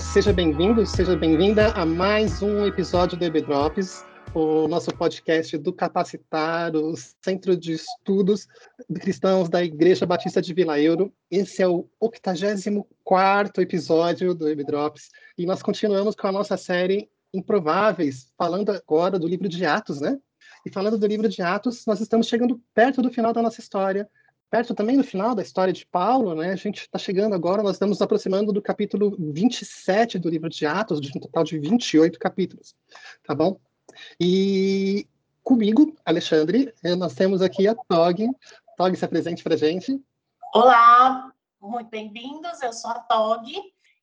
Seja bem-vindo, seja bem-vinda a mais um episódio do EB Drops, o nosso podcast do Capacitar, o Centro de Estudos Cristãos da Igreja Batista de Vila Euro. Esse é o 84 episódio do EB Drops e nós continuamos com a nossa série Improváveis, falando agora do livro de Atos, né? E falando do livro de Atos, nós estamos chegando perto do final da nossa história, perto também do final da história de Paulo, né? A gente está chegando agora, nós estamos nos aproximando do capítulo 27 do livro de Atos, de um total de 28 capítulos, tá bom? E comigo, Alexandre, eh, nós temos aqui a Tog. Tog, se apresente para gente. Olá, muito bem-vindos, eu sou a Tog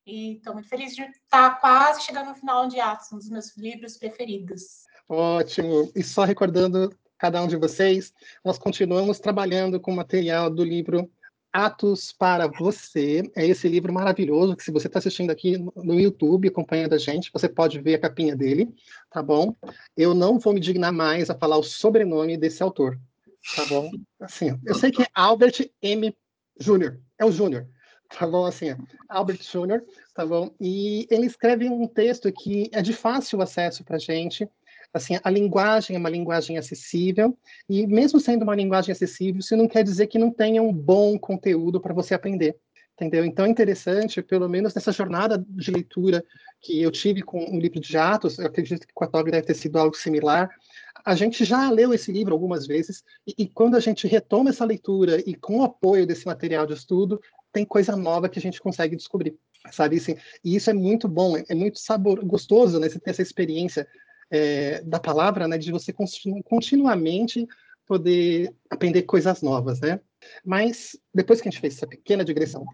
e estou muito feliz de estar quase chegando no final de Atos, um dos meus livros preferidos. Ótimo. E só recordando cada um de vocês, nós continuamos trabalhando com o material do livro Atos para Você. É esse livro maravilhoso que, se você está assistindo aqui no YouTube, acompanhando a gente, você pode ver a capinha dele, tá bom? Eu não vou me dignar mais a falar o sobrenome desse autor, tá bom? Assim, eu sei que é Albert M. Júnior, é o Júnior, tá bom? Assim, Albert Júnior, tá bom? E ele escreve um texto que é de fácil acesso para gente, assim, a linguagem é uma linguagem acessível, e mesmo sendo uma linguagem acessível, isso não quer dizer que não tenha um bom conteúdo para você aprender, entendeu? Então é interessante, pelo menos nessa jornada de leitura que eu tive com o livro de Atos, eu acredito que com a Tog deve ter sido algo similar, a gente já leu esse livro algumas vezes, e, e quando a gente retoma essa leitura e com o apoio desse material de estudo, tem coisa nova que a gente consegue descobrir, sabe? Assim, e isso é muito bom, é muito sabor, gostoso, né? Você ter essa experiência é, da palavra, né, de você continu continuamente poder aprender coisas novas, né? Mas depois que a gente fez essa pequena digressão,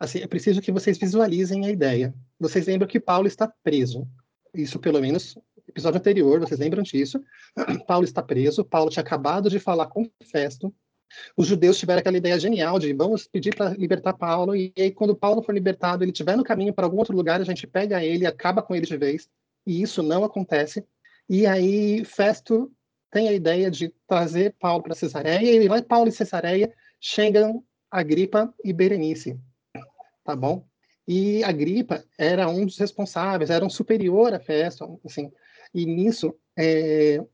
assim, é preciso que vocês visualizem a ideia. Vocês lembram que Paulo está preso. Isso, pelo menos, episódio anterior, vocês lembram disso? Paulo está preso. Paulo tinha acabado de falar com Festo. Os judeus tiveram aquela ideia genial de vamos pedir para libertar Paulo e aí quando Paulo for libertado, ele estiver no caminho para algum outro lugar, a gente pega ele acaba com ele de vez. E isso não acontece. E aí Festo tem a ideia de trazer Paulo para Cesareia, e lá Paulo e Cesareia chegam Agripa e Berenice, tá bom? E Agripa era um dos responsáveis, era um superior a Festo, assim, e nisso é,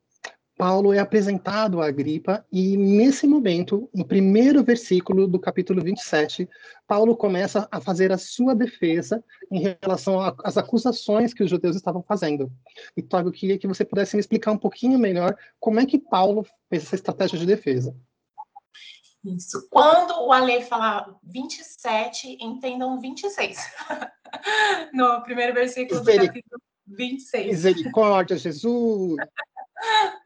Paulo é apresentado a Agripa e nesse momento, no primeiro versículo do capítulo 27, Paulo começa a fazer a sua defesa em relação às acusações que os judeus estavam fazendo. Então, eu queria que você pudesse me explicar um pouquinho melhor como é que Paulo fez essa estratégia de defesa. Isso. Quando o Ale falar 27, entendam 26. no primeiro versículo do capítulo 26. Misericórdia, Jesus!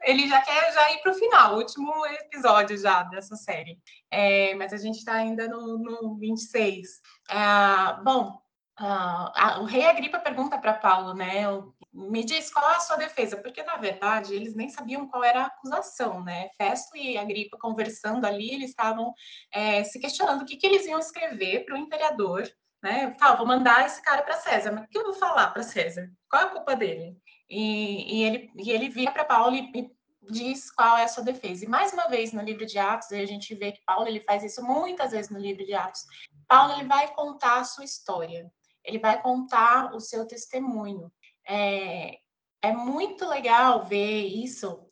Ele já quer já ir para o final, último episódio já dessa série. É, mas a gente está ainda no, no 26. É, bom, uh, o rei Agripa pergunta para Paulo, né? Me diz qual é a sua defesa, porque na verdade eles nem sabiam qual era a acusação, né? Festo e Agripa conversando ali, eles estavam é, se questionando o que, que eles iam escrever para o imperador, né? Tá, vou mandar esse cara para César, mas o que eu vou falar para César? Qual é a culpa dele? E, e, ele, e ele vira para Paulo e, diz qual é a sua defesa. E mais uma vez no livro de Atos, a gente vê que Paulo ele faz isso muitas vezes no livro de Atos. Paulo ele vai contar a sua história, ele vai contar o seu testemunho. É, é muito legal ver isso,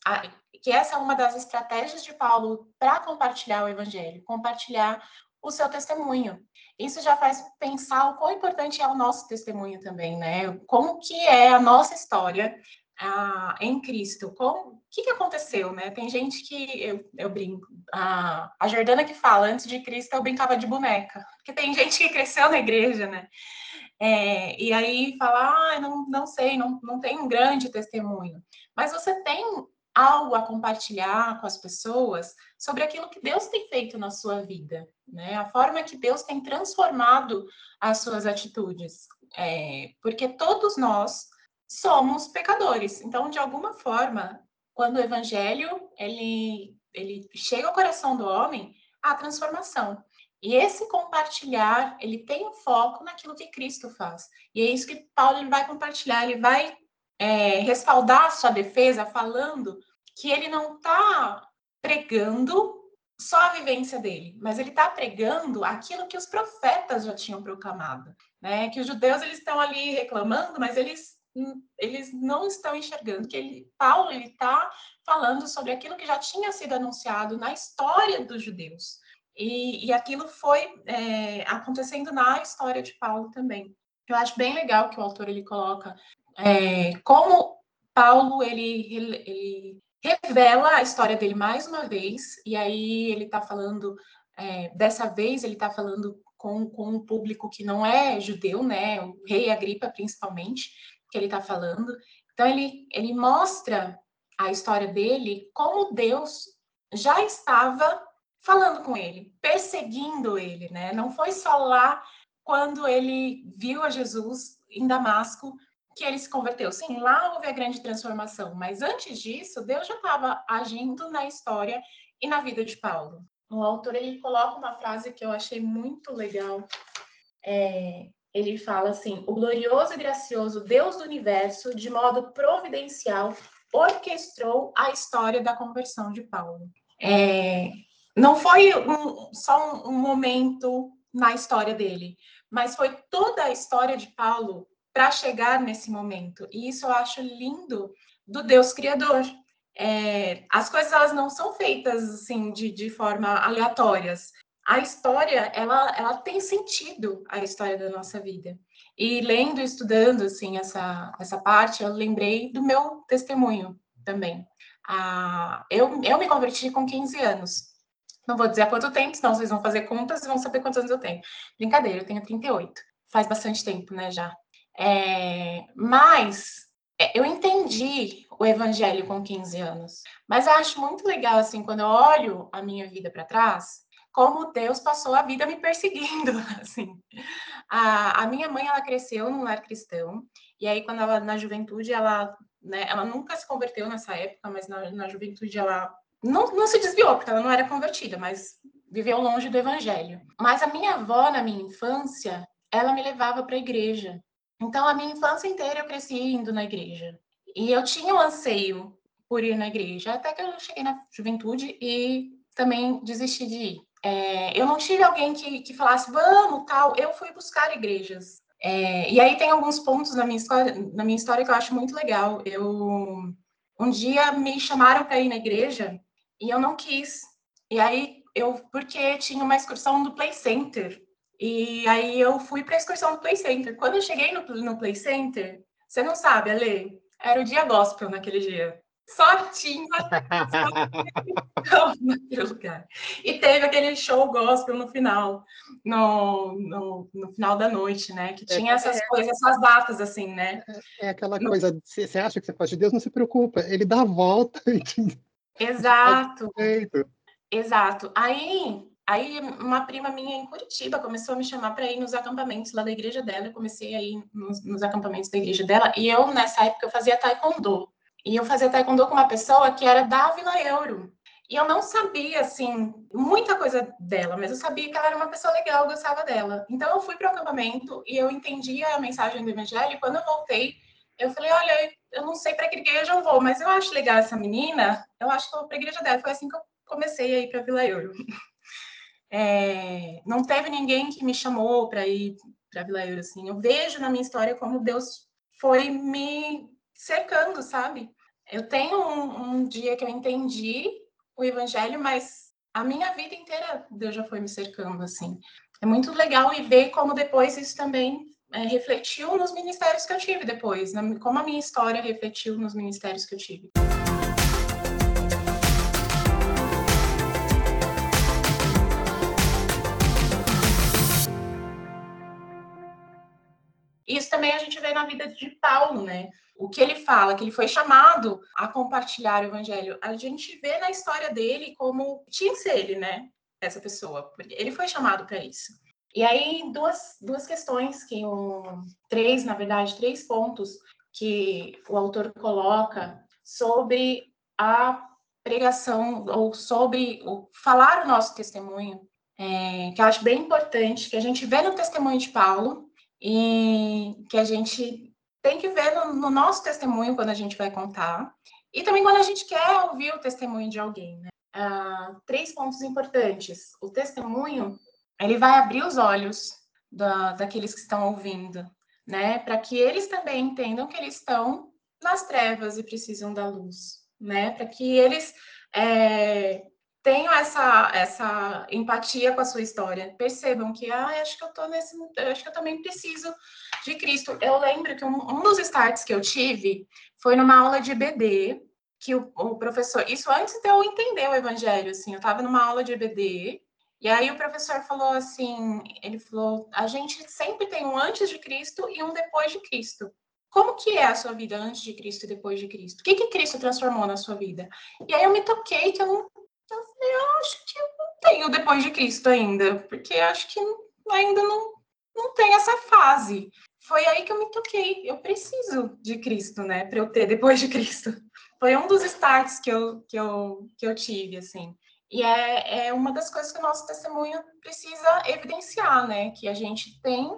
que essa é uma das estratégias de Paulo para compartilhar o evangelho, compartilhar o seu testemunho. Isso já faz pensar o quão importante é o nosso testemunho também, né? Como que é a nossa história ah, em Cristo? o que, que aconteceu, né? Tem gente que eu, eu brinco, a, a Jordana que fala, antes de Cristo eu brincava de boneca, porque tem gente que cresceu na igreja, né? É, e aí fala, ah, não, não sei, não, não tem um grande testemunho. Mas você tem algo a compartilhar com as pessoas sobre aquilo que Deus tem feito na sua vida, né? A forma que Deus tem transformado as suas atitudes, é, porque todos nós somos pecadores. Então, de alguma forma, quando o Evangelho ele ele chega ao coração do homem, a transformação. E esse compartilhar, ele tem um foco naquilo que Cristo faz. E é isso que Paulo vai compartilhar, ele vai é, respaldar a sua defesa falando que ele não está pregando só a vivência dele, mas ele está pregando aquilo que os profetas já tinham proclamado, né? Que os judeus eles estão ali reclamando, mas eles eles não estão enxergando que ele, Paulo ele está falando sobre aquilo que já tinha sido anunciado na história dos judeus e, e aquilo foi é, acontecendo na história de Paulo também. Eu acho bem legal que o autor ele coloca é, como Paulo ele, ele, revela a história dele mais uma vez, e aí ele está falando, é, dessa vez ele está falando com, com um público que não é judeu, né? O rei Agripa, principalmente, que ele está falando. Então, ele, ele mostra a história dele como Deus já estava falando com ele, perseguindo ele, né? Não foi só lá quando ele viu a Jesus em Damasco que ele se converteu. Sim, lá houve a grande transformação, mas antes disso, Deus já estava agindo na história e na vida de Paulo. O autor ele coloca uma frase que eu achei muito legal. É, ele fala assim: o glorioso e gracioso Deus do universo, de modo providencial, orquestrou a história da conversão de Paulo. É, não foi um, só um, um momento na história dele, mas foi toda a história de Paulo para chegar nesse momento. E isso eu acho lindo do Deus Criador. É, as coisas elas não são feitas assim de, de forma aleatórias. A história ela, ela tem sentido a história da nossa vida. E lendo estudando assim essa essa parte, eu lembrei do meu testemunho também. Ah, eu, eu me converti com 15 anos. Não vou dizer há quanto tempo, senão vocês vão fazer contas e vão saber quantos anos eu tenho. Brincadeira, eu tenho 38. Faz bastante tempo, né, já. É, mas é, eu entendi o evangelho com 15 anos. Mas acho muito legal, assim, quando eu olho a minha vida para trás, como Deus passou a vida me perseguindo, assim. A, a minha mãe, ela cresceu num lar cristão, e aí quando ela, na juventude, ela, né, ela nunca se converteu nessa época, mas na, na juventude ela não, não se desviou, porque ela não era convertida, mas viveu longe do evangelho. Mas a minha avó, na minha infância, ela me levava para a igreja. Então, a minha infância inteira eu cresci indo na igreja. E eu tinha um anseio por ir na igreja, até que eu cheguei na juventude e também desisti de ir. É, eu não tive alguém que, que falasse, vamos, tal. Eu fui buscar igrejas. É, e aí tem alguns pontos na minha história, na minha história que eu acho muito legal. Eu um dia me chamaram para ir na igreja e eu não quis. E aí eu, porque tinha uma excursão do Play Center. E aí eu fui para a excursão do Play Center. Quando eu cheguei no, no Play Center, você não sabe, Ale, era o dia gospel naquele dia. Só tinha, só naquele lugar. E teve aquele show gospel no final, no, no, no final da noite, né? Que tinha é, essas é, coisas, essas datas, assim, né? É, é aquela no... coisa, você acha que você pode de Deus, não se preocupa, ele dá a volta. Exato. Exato. Aí, aí uma prima minha em Curitiba começou a me chamar para ir nos acampamentos lá da igreja dela. Eu comecei a ir nos, nos, acampamentos da igreja dela. E eu, nessa época, eu fazia taekwondo. E eu fazia taekwondo com uma pessoa que era da Vila Euro. E eu não sabia, assim, muita coisa dela, mas eu sabia que ela era uma pessoa legal, eu gostava dela. Então eu fui para o acampamento e eu entendia a mensagem do evangelho. E quando eu voltei, eu falei: olha, eu não sei para que igreja eu vou, mas eu acho legal essa menina, eu acho que eu vou para a igreja dela. Foi assim que eu comecei a ir para Vila Euro. É, não teve ninguém que me chamou para ir para Vila Euro, assim. Eu vejo na minha história como Deus foi me cercando, sabe? Eu tenho um, um dia que eu entendi o evangelho, mas a minha vida inteira Deus já foi me cercando, assim. É muito legal e ver como depois isso também é, refletiu nos ministérios que eu tive depois, né? como a minha história refletiu nos ministérios que eu tive. Isso também a gente vê na vida de Paulo, né? O que ele fala, que ele foi chamado a compartilhar o evangelho, a gente vê na história dele como tinha que ser ele, né? Essa pessoa, porque ele foi chamado para isso. E aí, duas, duas questões que o três, na verdade, três pontos que o autor coloca sobre a pregação ou sobre o falar o nosso testemunho, é, que eu acho bem importante, que a gente vê no testemunho de Paulo e que a gente tem que ver no, no nosso testemunho quando a gente vai contar, e também quando a gente quer ouvir o testemunho de alguém, né? uh, três pontos importantes. O testemunho, ele vai abrir os olhos da, daqueles que estão ouvindo, né? Para que eles também entendam que eles estão nas trevas e precisam da luz, né? Para que eles é, tenham essa, essa empatia com a sua história, percebam que, ah, acho que eu tô nesse, acho que eu também preciso de Cristo. Eu lembro que um, um dos starts que eu tive foi numa aula de EBD, que o, o, professor, isso antes de eu entender o evangelho, assim, eu estava numa aula de EBD, e aí o professor falou assim, ele falou, a gente sempre tem um antes de Cristo e um depois de Cristo. Como que é a sua vida antes de Cristo e depois de Cristo? O que que Cristo transformou na sua vida? E aí eu me toquei que eu não, eu, acho que eu não tenho depois de Cristo ainda, porque acho que ainda não, não tem essa fase. Foi aí que eu me toquei. Eu preciso de Cristo, né, para eu ter depois de Cristo. Foi um dos starts que eu, que eu, que eu tive, assim. E é, é uma das coisas que o nosso testemunho precisa evidenciar, né? Que a gente tem,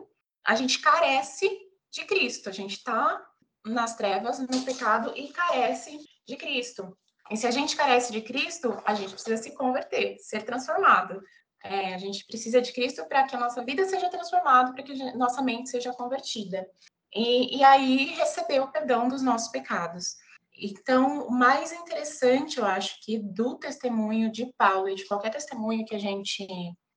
a gente carece de Cristo. A gente está nas trevas, no pecado e carece de Cristo. E se a gente carece de Cristo, a gente precisa se converter, ser transformado. É, a gente precisa de Cristo para que a nossa vida seja transformada, para que a nossa mente seja convertida. E, e aí receber o perdão dos nossos pecados. Então, o mais interessante, eu acho, que do testemunho de Paulo e de qualquer testemunho que a gente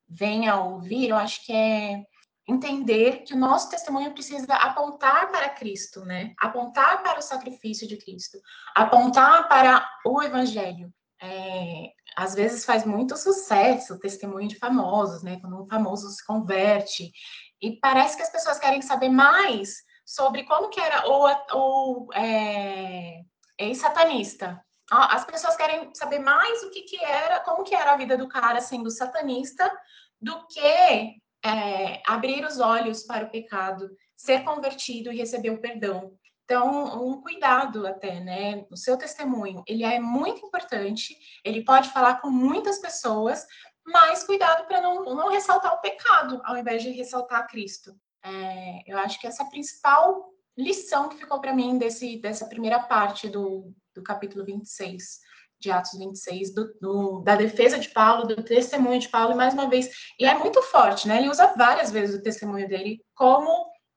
venha a ouvir, eu acho que é entender que o nosso testemunho precisa apontar para Cristo, né? Apontar para o sacrifício de Cristo, apontar para o Evangelho. É, às vezes faz muito sucesso o testemunho de famosos, né? Quando um famoso se converte e parece que as pessoas querem saber mais sobre como que era ou, ou é, ex-satanista. As pessoas querem saber mais o que, que era, como que era a vida do cara sendo satanista, do que é, abrir os olhos para o pecado, ser convertido e receber o perdão. Então, um cuidado até, né? O seu testemunho, ele é muito importante, ele pode falar com muitas pessoas, mas cuidado para não, não ressaltar o pecado, ao invés de ressaltar Cristo. É, eu acho que essa é a principal lição que ficou para mim desse, dessa primeira parte do, do capítulo 26 de Atos 26, do, do, da defesa de Paulo, do testemunho de Paulo, e mais uma vez, e é muito forte, né? Ele usa várias vezes o testemunho dele, como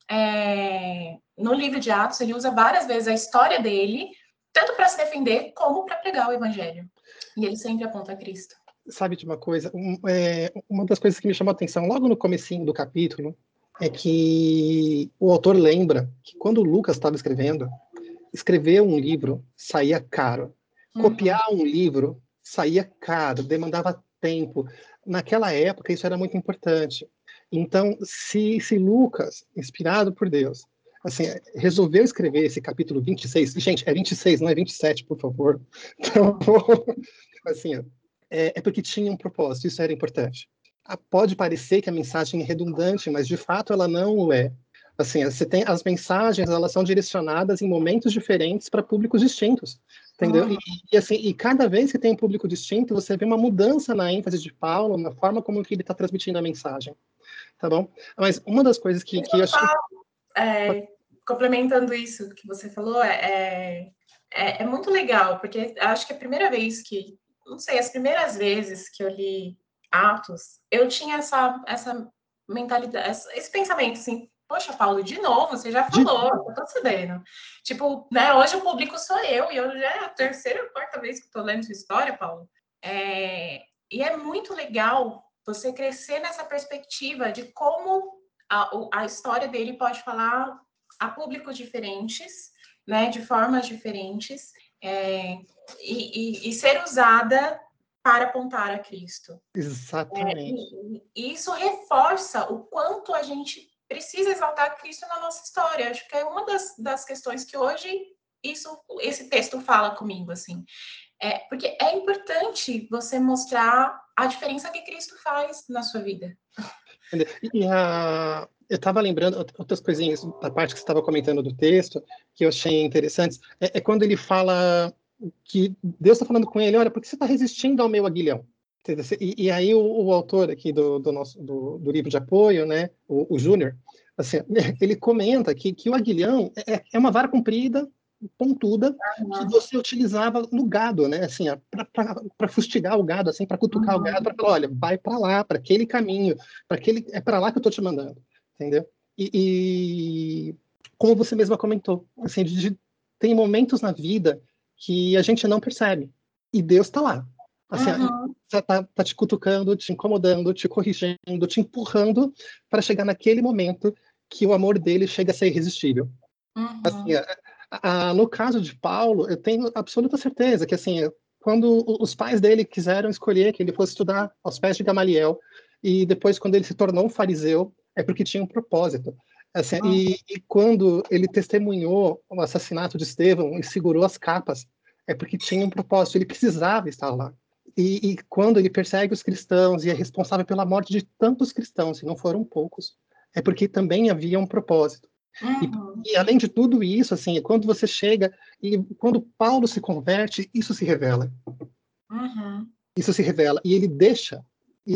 é, no livro de Atos, ele usa várias vezes a história dele, tanto para se defender, como para pregar o evangelho. E ele sempre aponta a Cristo. Sabe de uma coisa? Um, é, uma das coisas que me chamou a atenção logo no comecinho do capítulo é que o autor lembra que quando Lucas estava escrevendo, escrever um livro saía caro. Copiar uhum. um livro saía caro, demandava tempo. Naquela época, isso era muito importante. Então, se, se Lucas, inspirado por Deus, assim, resolveu escrever esse capítulo 26, gente, é 26, não é 27, por favor. Então, assim, é, é porque tinha um propósito, isso era importante. Ah, pode parecer que a mensagem é redundante, mas de fato ela não o é. Assim, você tem as mensagens, elas são direcionadas em momentos diferentes para públicos distintos, entendeu? Ah. E, e, assim, e cada vez que tem um público distinto, você vê uma mudança na ênfase de Paulo, na forma como que ele está transmitindo a mensagem, tá bom? Mas uma das coisas que, que eu acho é, complementando isso que você falou, é, é, é muito legal, porque acho que a primeira vez que, não sei, as primeiras vezes que eu li Atos, eu tinha essa essa mentalidade, esse pensamento assim, Poxa, Paulo, de novo, você já falou, eu tô sabendo. Tipo, né, hoje o público sou eu, e eu já é a terceira ou quarta vez que tô lendo sua história, Paulo. É, e é muito legal você crescer nessa perspectiva de como a, a história dele pode falar a públicos diferentes, né, de formas diferentes, é, e, e, e, ser usada para apontar a Cristo. Exatamente. É, e, isso reforça o quanto a gente precisa exaltar Cristo na nossa história. Acho que é uma das, das questões que hoje isso, esse texto fala comigo, assim. É, porque é importante você mostrar a diferença que Cristo faz na sua vida. E a, eu estava lembrando outras coisinhas da parte que você estava comentando do texto que eu achei interessantes. É, é quando ele fala que Deus está falando com ele, olha, por que você está resistindo ao meu aguilhão? E, e aí o, o, autor aqui do, do nosso do, do, livro de apoio, né, o, o Júnior, assim, ele comenta que, que o aguilhão é, é uma vara comprida pontuda uhum. que você utilizava no gado, né? Assim, para fustigar o gado, assim, para cutucar uhum. o gado, para falar, olha, vai para lá, para aquele caminho, para aquele é para lá que eu estou te mandando, entendeu? E, e, como você mesma comentou, assim, de, de, tem momentos na vida que a gente não percebe e Deus está lá. Assim, uhum. Tá, tá te cutucando, te incomodando, te corrigindo, te empurrando para chegar naquele momento que o amor dele chega a ser irresistível. Uhum. Assim, a, a, no caso de Paulo, eu tenho absoluta certeza que assim, quando os pais dele quiseram escolher que ele fosse estudar aos pés de Gamaliel e depois quando ele se tornou um fariseu, é porque tinha um propósito. Assim, uhum. e, e, quando ele testemunhou o assassinato de Estevão e segurou as capas, é porque tinha um propósito. Ele precisava estar lá. E, e, quando ele persegue os cristãos e é responsável pela morte de tantos cristãos, e não foram poucos, é porque também havia um propósito. Uhum. E, e, além de tudo isso, assim, quando você chega e quando Paulo se converte, isso se revela. Uhum. Isso se revela e ele deixa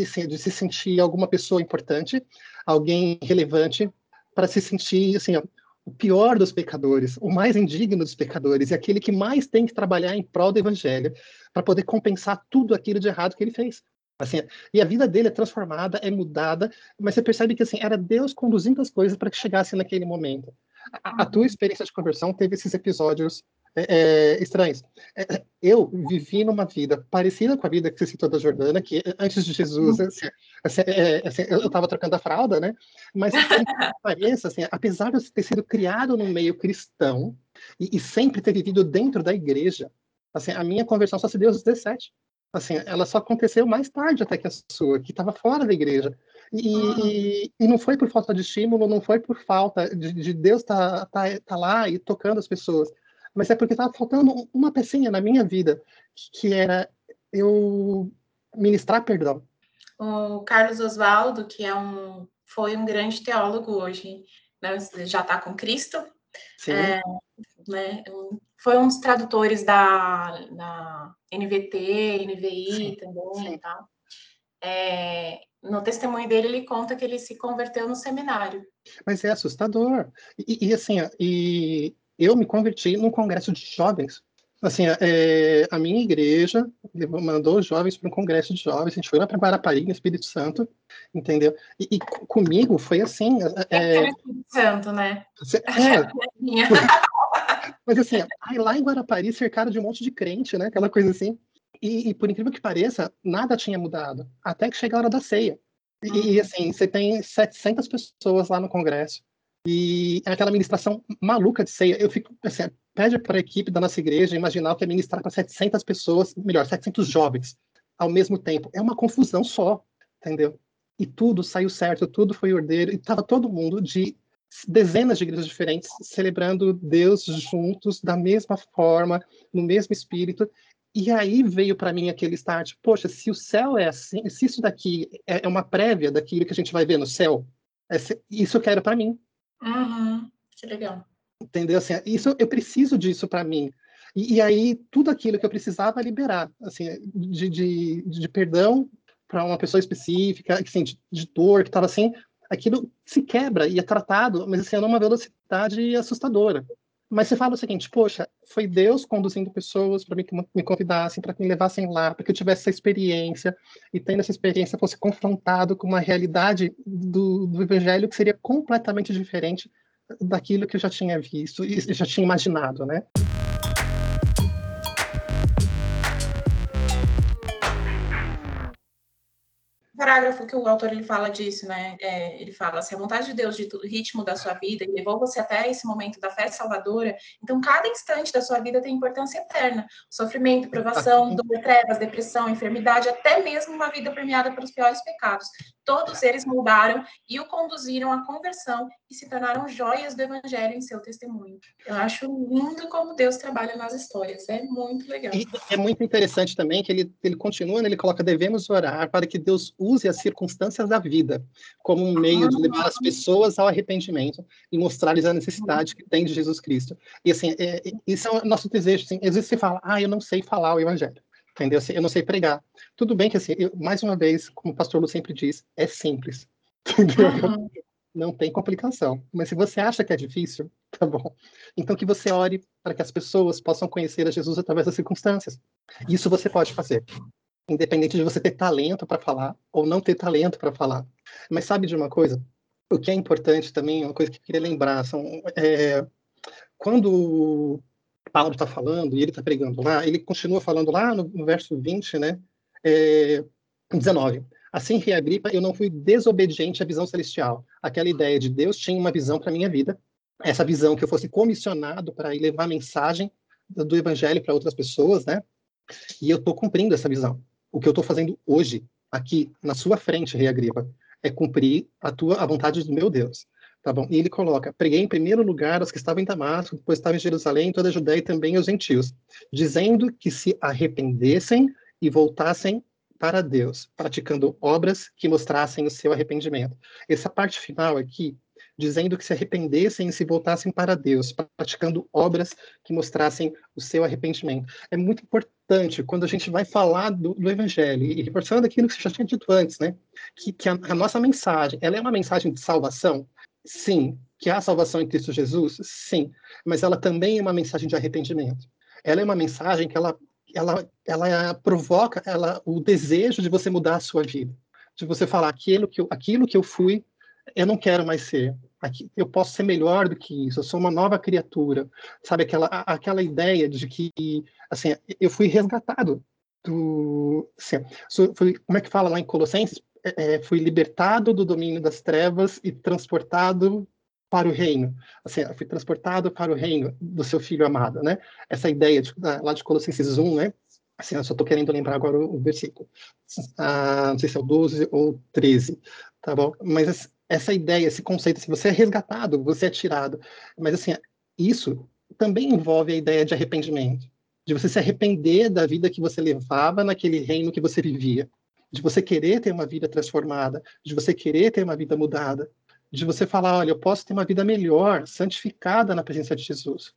assim, de se sentir alguma pessoa importante, alguém relevante, para se sentir assim, o pior dos pecadores, o mais indigno dos pecadores, e aquele que mais tem que trabalhar em prol do evangelho para poder compensar tudo aquilo de errado que ele fez. Assim, e a vida dele é transformada, é mudada, mas você percebe que assim era Deus conduzindo as coisas para que chegasse naquele momento. A, a, tua experiência de conversão teve esses episódios é, é, estranhos. É, eu vivi numa vida parecida com a vida que você citou da Jordana, que antes de Jesus, assim, assim, é, assim, eu estava trocando a fralda, né? Mas pareça, assim, apesar de eu ter sido criado no meio cristão e, e, sempre ter vivido dentro da igreja, assim, a minha conversão só se deu aos 17. Assim, ela só aconteceu mais tarde até que a sua, que estava fora da igreja. E, e, e, não foi por falta de estímulo, não foi por falta de, de Deus estar tá, tá, tá lá e tocando as pessoas mas é porque estava faltando uma pecinha na minha vida, que era eu ministrar perdão. O Carlos Oswaldo, que é um, foi um grande teólogo hoje, né, já está com Cristo, é, né, foi um dos tradutores da, da NVT, NVI sim, também sim. e tal. É, no testemunho dele, ele conta que ele se converteu no seminário. Mas é assustador. E, e assim, e eu me converti num congresso de jovens. Assim, é, a minha igreja mandou os jovens para um congresso de jovens, a gente foi lá para Guarapari, no Espírito Santo, entendeu? E, e comigo foi assim... É, é, é Espírito Santo, né? É, mas assim, aí lá em Guarapari, cercado de um monte de crente, né? Aquela coisa assim. E, e, por incrível que pareça, nada tinha mudado, até que chega a hora da ceia. E, e assim, você tem 700 pessoas lá no congresso. E é aquela ministração maluca de ceia. Eu fico, assim, pede para a equipe da nossa igreja imaginar que é ministrar para 700 pessoas, melhor, 700 jovens ao mesmo tempo. É uma confusão só, entendeu? E tudo saiu certo, tudo foi ordeiro, e estava todo mundo de dezenas de igrejas diferentes celebrando Deus juntos, da mesma forma, no mesmo espírito. E aí veio para mim aquele start: poxa, se o céu é assim, se isso daqui é, é uma prévia daquilo que a gente vai ver no céu, é, isso eu quero para mim. Uhum, que legal. Entendeu? Assim, isso, eu preciso disso para mim. E, e, aí, tudo aquilo que eu precisava liberar, assim, de, de, de perdão para uma pessoa específica, assim, de, de dor, que estava assim, aquilo se quebra e é tratado, mas assim, numa velocidade assustadora. Mas você fala o seguinte, poxa, foi Deus conduzindo pessoas para que me convidassem, para que me levassem lá, para que eu tivesse essa experiência, e tendo essa experiência fosse confrontado com uma realidade do, do evangelho que seria completamente diferente daquilo que eu já tinha visto e já tinha imaginado, né? Parágrafo que o autor ele fala disso, né? É, ele fala: se a vontade de Deus dita o ritmo da sua vida e levou você até esse momento da fé salvadora, então cada instante da sua vida tem importância eterna. Sofrimento, provação, dor, trevas, depressão, enfermidade, até mesmo uma vida permeada pelos piores pecados. Todos eles moldaram e o conduziram à conversão e se tornaram joias do evangelho em seu testemunho. Eu acho lindo como Deus trabalha nas histórias. É muito legal. E é muito interessante também que ele, ele continua, né, ele coloca: devemos orar para que Deus use as circunstâncias da vida como um meio de levar as pessoas ao arrependimento e mostrar-lhes a necessidade que tem de Jesus Cristo. E assim, é, isso é o nosso desejo. Assim, às vezes você fala, ah, eu não sei falar o evangelho, entendeu? Assim, eu não sei pregar. Tudo bem que assim, eu, mais uma vez, como o pastor Lu sempre diz, é simples, entendeu? Uhum. Não tem complicação. Mas se você acha que é difícil, tá bom? Então que você ore para que as pessoas possam conhecer a Jesus através das circunstâncias. Isso você pode fazer, independente de você ter talento para falar ou não ter talento para falar. Mas sabe de uma coisa? O que é importante também, uma coisa que eu queria lembrar, são é, quando Paulo está falando e ele está pregando lá, ele continua falando lá no, no verso 20, né? É, 19. Assim, Rei Agripa, eu não fui desobediente à visão celestial. Aquela ideia de Deus tinha uma visão para minha vida, essa visão que eu fosse comissionado para levar a mensagem do evangelho para outras pessoas, né? E eu estou cumprindo essa visão. O que eu estou fazendo hoje, aqui, na sua frente, Rei Agripa, é cumprir a tua a vontade do meu Deus. Tá bom? E ele coloca: preguei em primeiro lugar aos que estavam em Damasco, depois estava em Jerusalém, toda a Judéia e também aos gentios, dizendo que se arrependessem e voltassem para Deus, praticando obras que mostrassem o seu arrependimento. Essa parte final aqui, dizendo que se arrependessem e se voltassem para Deus, praticando obras que mostrassem o seu arrependimento. É muito importante quando a gente vai falar do, do Evangelho, e reforçando aquilo que você já tinha dito antes, né? Que, que a, a nossa mensagem, ela é uma mensagem de salvação? Sim. Que há salvação em Cristo Jesus? Sim. Mas ela também é uma mensagem de arrependimento. Ela é uma mensagem que ela ela, ela provoca ela, o desejo de você mudar a sua vida, de você falar aquilo que eu, aquilo que eu fui, eu não quero mais ser. Aqui, eu posso ser melhor do que isso. Eu sou uma nova criatura, sabe aquela aquela ideia de que assim eu fui resgatado do, assim, fui, como é que fala lá em Colossenses? É, é, fui libertado do domínio das trevas e transportado para o reino. Assim, fui transportado para o reino do seu filho amado, né? Essa ideia de, lá de Colossenses 1, né? Assim, eu só estou querendo lembrar agora o, o versículo. Ah, não sei se é o 12 ou 13, tá bom? Mas essa ideia, esse conceito, assim, você é resgatado, você é tirado. Mas, assim, isso também envolve a ideia de arrependimento. De você se arrepender da vida que você levava naquele reino que você vivia. De você querer ter uma vida transformada. De você querer ter uma vida mudada de você falar, olha, eu posso ter uma vida melhor, santificada na presença de Jesus.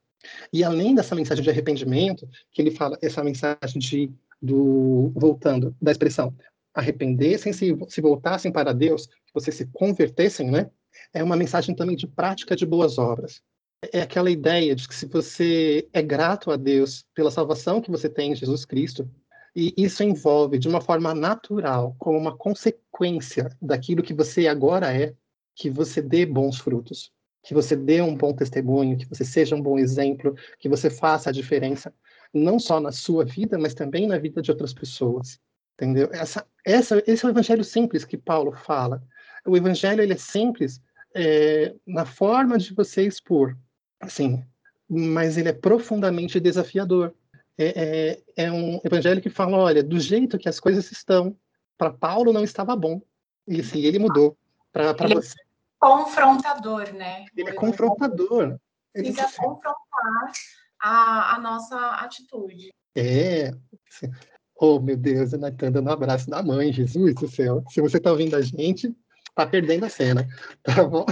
E além dessa mensagem de arrependimento, que ele fala, essa mensagem de do voltando da expressão arrependessem se se voltassem para Deus, que vocês se convertessem, né? É uma mensagem também de prática de boas obras. É aquela ideia de que se você é grato a Deus pela salvação que você tem em Jesus Cristo, e isso envolve de uma forma natural, como uma consequência daquilo que você agora é, que você dê bons frutos, que você dê um bom testemunho, que você seja um bom exemplo, que você faça a diferença, não só na sua vida, mas também na vida de outras pessoas. Entendeu? Essa, essa, esse é o evangelho simples que Paulo fala. O evangelho ele é simples é, na forma de você expor, assim, mas ele é profundamente desafiador. É, é, é um evangelho que fala, olha, do jeito que as coisas estão, para Paulo não estava bom. E assim, ele mudou para você confrontador, né? Ele é confrontador. Ele precisa confrontar a, a nossa atitude. É. Oh, meu Deus, ela está dando um abraço da mãe, Jesus do céu. Se você está ouvindo a gente, está perdendo a cena, tá bom?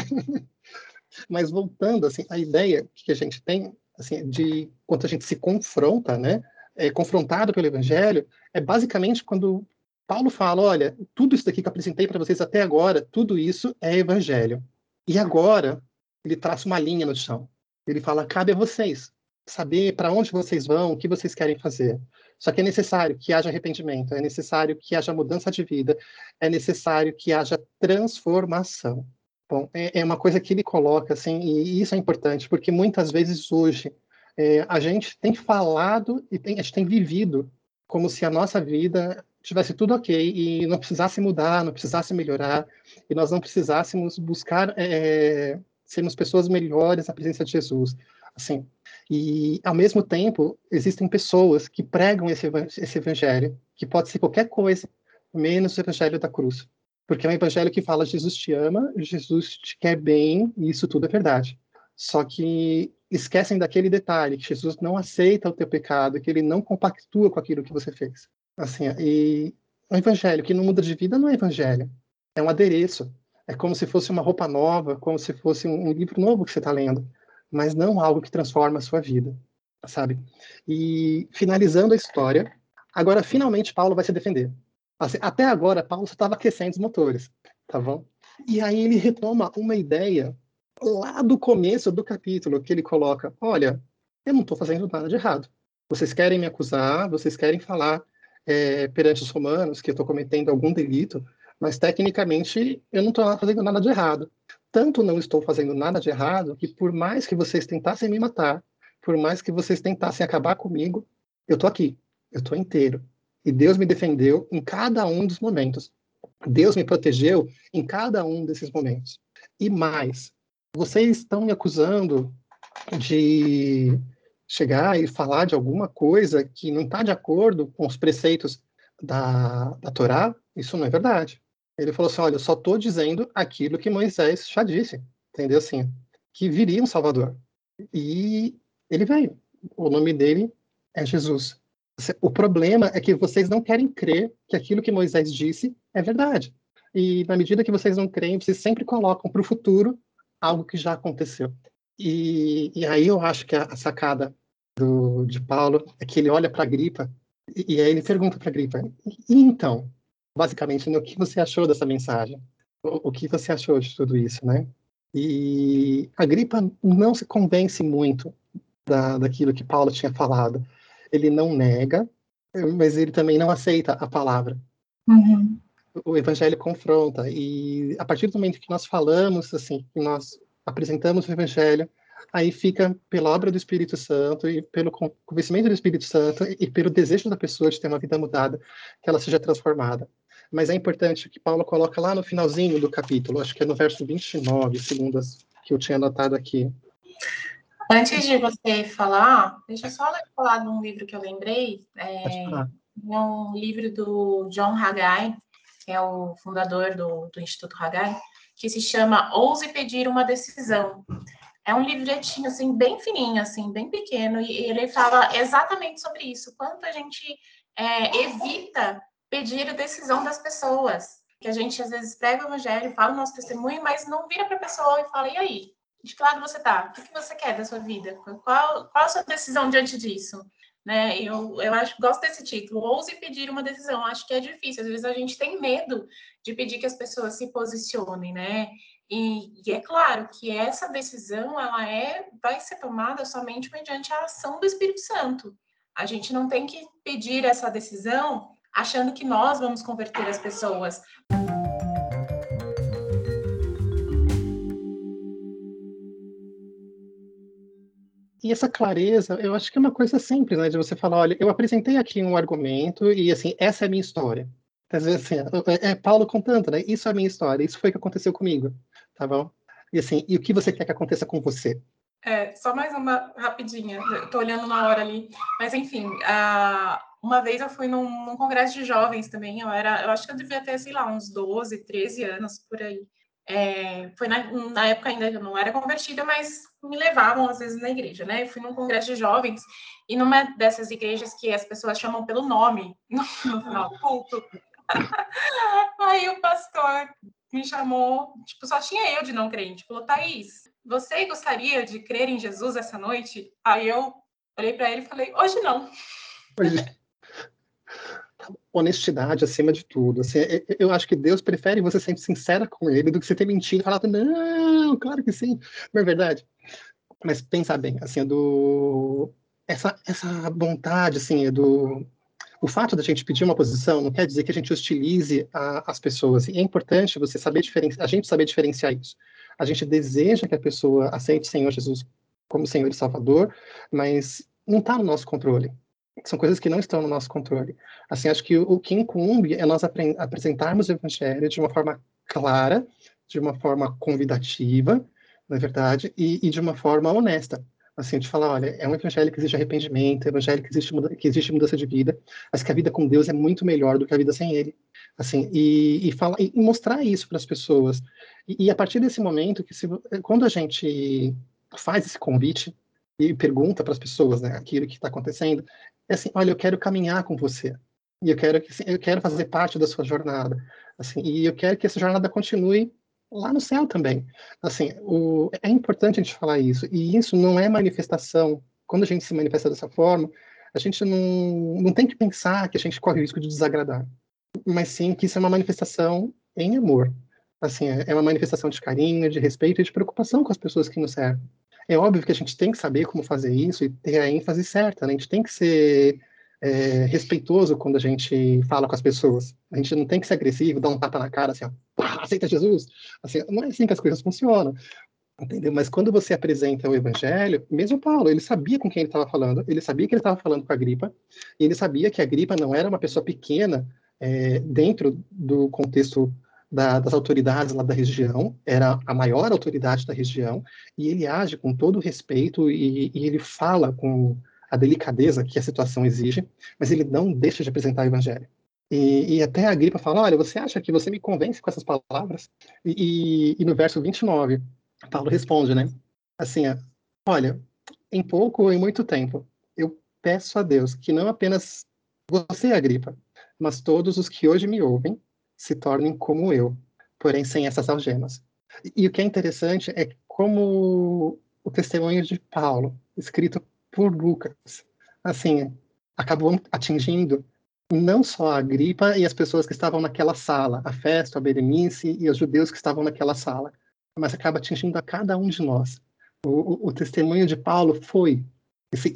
Mas voltando, assim, a ideia que a gente tem, assim, de quando a gente se confronta, né? É confrontado pelo Evangelho, é basicamente quando Paulo fala: olha, tudo isso daqui que eu apresentei para vocês até agora, tudo isso é evangelho. E agora, ele traça uma linha no chão. Ele fala: cabe a vocês saber para onde vocês vão, o que vocês querem fazer. Só que é necessário que haja arrependimento, é necessário que haja mudança de vida, é necessário que haja transformação. Bom, é, é uma coisa que ele coloca, assim, e isso é importante, porque muitas vezes hoje é, a gente tem falado e tem, a gente tem vivido como se a nossa vida tivesse tudo ok e não precisasse mudar, não precisasse melhorar e nós não precisássemos buscar é, sermos pessoas melhores na presença de Jesus, assim. E ao mesmo tempo existem pessoas que pregam esse, esse evangelho, que pode ser qualquer coisa menos o evangelho da cruz, porque é um evangelho que fala Jesus te ama, Jesus te quer bem e isso tudo é verdade. Só que esquecem daquele detalhe que Jesus não aceita o teu pecado, que ele não compactua com aquilo que você fez. Assim, e o evangelho que não muda de vida não é evangelho, é um adereço. É como se fosse uma roupa nova, como se fosse um, livro novo que você está lendo, mas não algo que transforma a sua vida, sabe? E finalizando a história, agora finalmente Paulo vai se defender. Assim, até agora Paulo só estava aquecendo os motores, tá bom? E aí ele retoma uma ideia lá do começo do capítulo, que ele coloca: Olha, eu não estou fazendo nada de errado. Vocês querem me acusar, vocês querem falar é, perante os romanos que eu estou cometendo algum delito, mas tecnicamente eu não estou fazendo nada de errado. Tanto não estou fazendo nada de errado que, por mais que vocês tentassem me matar, por mais que vocês tentassem acabar comigo, eu estou aqui, eu estou inteiro. E Deus me defendeu em cada um dos momentos. Deus me protegeu em cada um desses momentos. E mais, vocês estão me acusando de chegar e falar de alguma coisa que não está de acordo com os preceitos da, da Torá? Isso não é verdade. Ele falou assim: olha, eu só estou dizendo aquilo que Moisés já disse, entendeu? Assim, que viria um Salvador. E ele veio. O nome dele é Jesus. O problema é que vocês não querem crer que aquilo que Moisés disse é verdade. E na medida que vocês não creem, vocês sempre colocam para o futuro algo que já aconteceu. E, e aí eu acho que a, a sacada do, de Paulo é que ele olha para a gripa e, e, aí ele pergunta para a gripa: então, basicamente, né, o que você achou dessa mensagem? O, o que você achou de tudo isso, né? E a gripa não se convence muito da, daquilo que Paulo tinha falado. Ele não nega, mas ele também não aceita a palavra. Uhum. O evangelho confronta e a partir do momento que nós falamos assim, que nós apresentamos o evangelho, aí fica pela obra do Espírito Santo e pelo convencimento do Espírito Santo e pelo desejo da pessoa de ter uma vida mudada, que ela seja transformada. Mas é importante que Paulo coloca lá no finalzinho do capítulo, acho que é no verso 29, segundo as que eu tinha anotado aqui. Antes de você falar, deixa eu só falar de um livro que eu lembrei. É, é um livro do John Haggai, que é o fundador do, do Instituto Haggai, que se chama Ouse Pedir uma Decisão. É um livretinho, assim, bem fininho, assim, bem pequeno, e ele fala exatamente sobre isso, quanto a gente é, evita pedir a decisão das pessoas. Que a gente, às vezes, prega o evangelho, fala o nosso testemunho, mas não vira para a pessoa e fala, e aí? De que lado você está? O que você quer da sua vida? Qual, qual a sua decisão diante disso? Né? Eu, eu acho, gosto desse título, ouse pedir uma decisão. Acho que é difícil. Às vezes a gente tem medo de pedir que as pessoas se posicionem, né? E, e, é claro que essa decisão ela é vai ser tomada somente mediante a ação do Espírito Santo. A gente não tem que pedir essa decisão achando que nós vamos converter as pessoas. E essa clareza, eu acho que é uma coisa simples, né? De você falar, olha, eu apresentei aqui um argumento e, assim, essa é a minha história. Às vezes, assim, é, é Paulo contando, né? Isso é a minha história, isso foi o que aconteceu comigo tá bom? E assim, e o que você quer que aconteça com você? É, só mais uma rapidinha, estou olhando na hora ali. Mas enfim, uh, uma vez eu fui num, num, congresso de jovens também, eu era, eu acho que eu devia ter, sei lá, uns 12, 13 anos por aí. É, foi na, na, época ainda que eu não era convertida, mas me levavam às vezes na igreja, né? Eu fui num congresso de jovens e numa dessas igrejas que as pessoas chamam pelo nome no, no final do culto. Aí o pastor me chamou, tipo, só tinha eu de não crente. Falou, Thaís, você gostaria de crer em Jesus essa noite? Aí eu olhei para ele e falei, hoje não. Hoje. Honestidade acima de tudo. Assim, eu acho que Deus prefere você ser sincera com ele do que você ter mentido e falar, não, claro que sim, não é verdade. Mas pensa bem, assim, do essa essa vontade assim do o fato da gente pedir uma posição não quer dizer que a gente hostilize a, as pessoas. E é importante você saber diferenciar, a gente saber diferenciar isso. A gente deseja que a pessoa aceite o Senhor Jesus como Senhor e Salvador, mas não está no nosso controle. São coisas que não estão no nosso controle. Assim, acho que o, o que incumbe é nós apresentarmos o Evangelho de uma forma clara, de uma forma convidativa, na é verdade, e, e de uma forma honesta assim, de falar, olha, é um evangelho que existe arrependimento, é um evangelho que existe, que existe mudança de vida, mas que a vida com Deus é muito melhor do que a vida sem Ele, assim, e, e, fala, e mostrar isso para as pessoas. E, e, a partir desse momento, que se, quando a gente faz esse convite e pergunta para as pessoas, né, aquilo que está acontecendo, é assim, olha, eu quero caminhar com você, e eu quero, assim, eu quero fazer parte da sua jornada, assim, e eu quero que essa jornada continue lá no céu também. Assim, o, é importante a gente falar isso. E isso não é manifestação. Quando a gente se manifesta dessa forma, a gente não, não tem que pensar que a gente corre o risco de desagradar. Mas sim que isso é uma manifestação em amor. Assim, é, é uma manifestação de carinho, de respeito e de preocupação com as pessoas que nos servem. É óbvio que a gente tem que saber como fazer isso e ter a ênfase certa, né? A gente tem que ser é, respeitoso quando a gente fala com as pessoas. A gente não tem que ser agressivo, dar um tapa na cara, assim, ó, aceita Jesus. Assim, não é assim que as coisas funcionam. Entendeu? Mas quando você apresenta o evangelho, mesmo Paulo, ele sabia com quem ele estava falando, ele sabia que ele estava falando com a gripa, e ele sabia que a gripa não era uma pessoa pequena é, dentro do contexto da, das autoridades lá da região, era a maior autoridade da região, e ele age com todo respeito e, e ele fala com a delicadeza que a situação exige, mas ele não deixa de apresentar o evangelho. E, e, até a gripa fala: Olha, você acha que você me convence com essas palavras? E, e, e no verso 29, Paulo responde, né? Assim, olha, em pouco ou em muito tempo, eu peço a Deus que não apenas você, Agripa, mas todos os que hoje me ouvem se tornem como eu, porém sem essas algemas. E, o que é interessante é como o testemunho de Paulo, escrito por Lucas, assim, acabou atingindo não só a gripa e as pessoas que estavam naquela sala, a festa, a Berenice e os judeus que estavam naquela sala, mas acaba atingindo a cada um de nós. O, o, o testemunho de Paulo foi,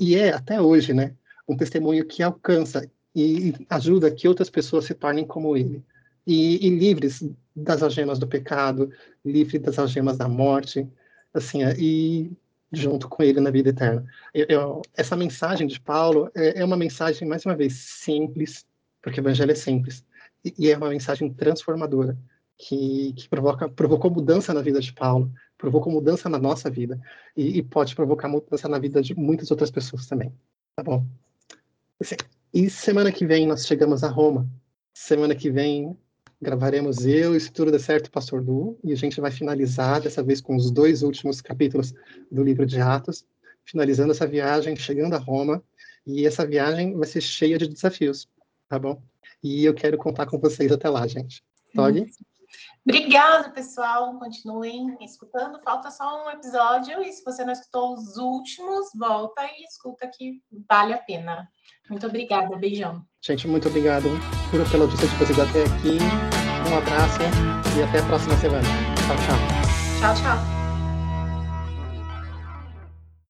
e é até hoje, né, um testemunho que alcança e ajuda que outras pessoas se tornem como ele. E, e livres das algemas do pecado, livres das algemas da morte, assim, e junto com ele na vida eterna. Eu, eu, essa mensagem de Paulo é, é, uma mensagem, mais uma vez, simples, porque o evangelho é simples, e, e é uma mensagem transformadora, que, que provoca, provocou mudança na vida de Paulo, provocou mudança na nossa vida, e, e, pode provocar mudança na vida de muitas outras pessoas também. Tá bom? Assim, e semana que vem nós chegamos a Roma. Semana que vem gravaremos eu e, se tudo der certo, o Pastor Du, e a gente vai finalizar dessa vez com os dois últimos capítulos do livro de Atos, finalizando essa viagem, chegando a Roma, e essa viagem vai ser cheia de desafios, tá bom? E eu quero contar com vocês até lá, gente. Tog? Obrigada, pessoal. Continuem escutando. Falta só um episódio. E se você não escutou os últimos, volta e escuta que vale a pena. Muito obrigada. Beijão. Gente, muito obrigado por, pela audiência de vocês até aqui. Um abraço e até a próxima semana. Tchau, tchau. Tchau, tchau.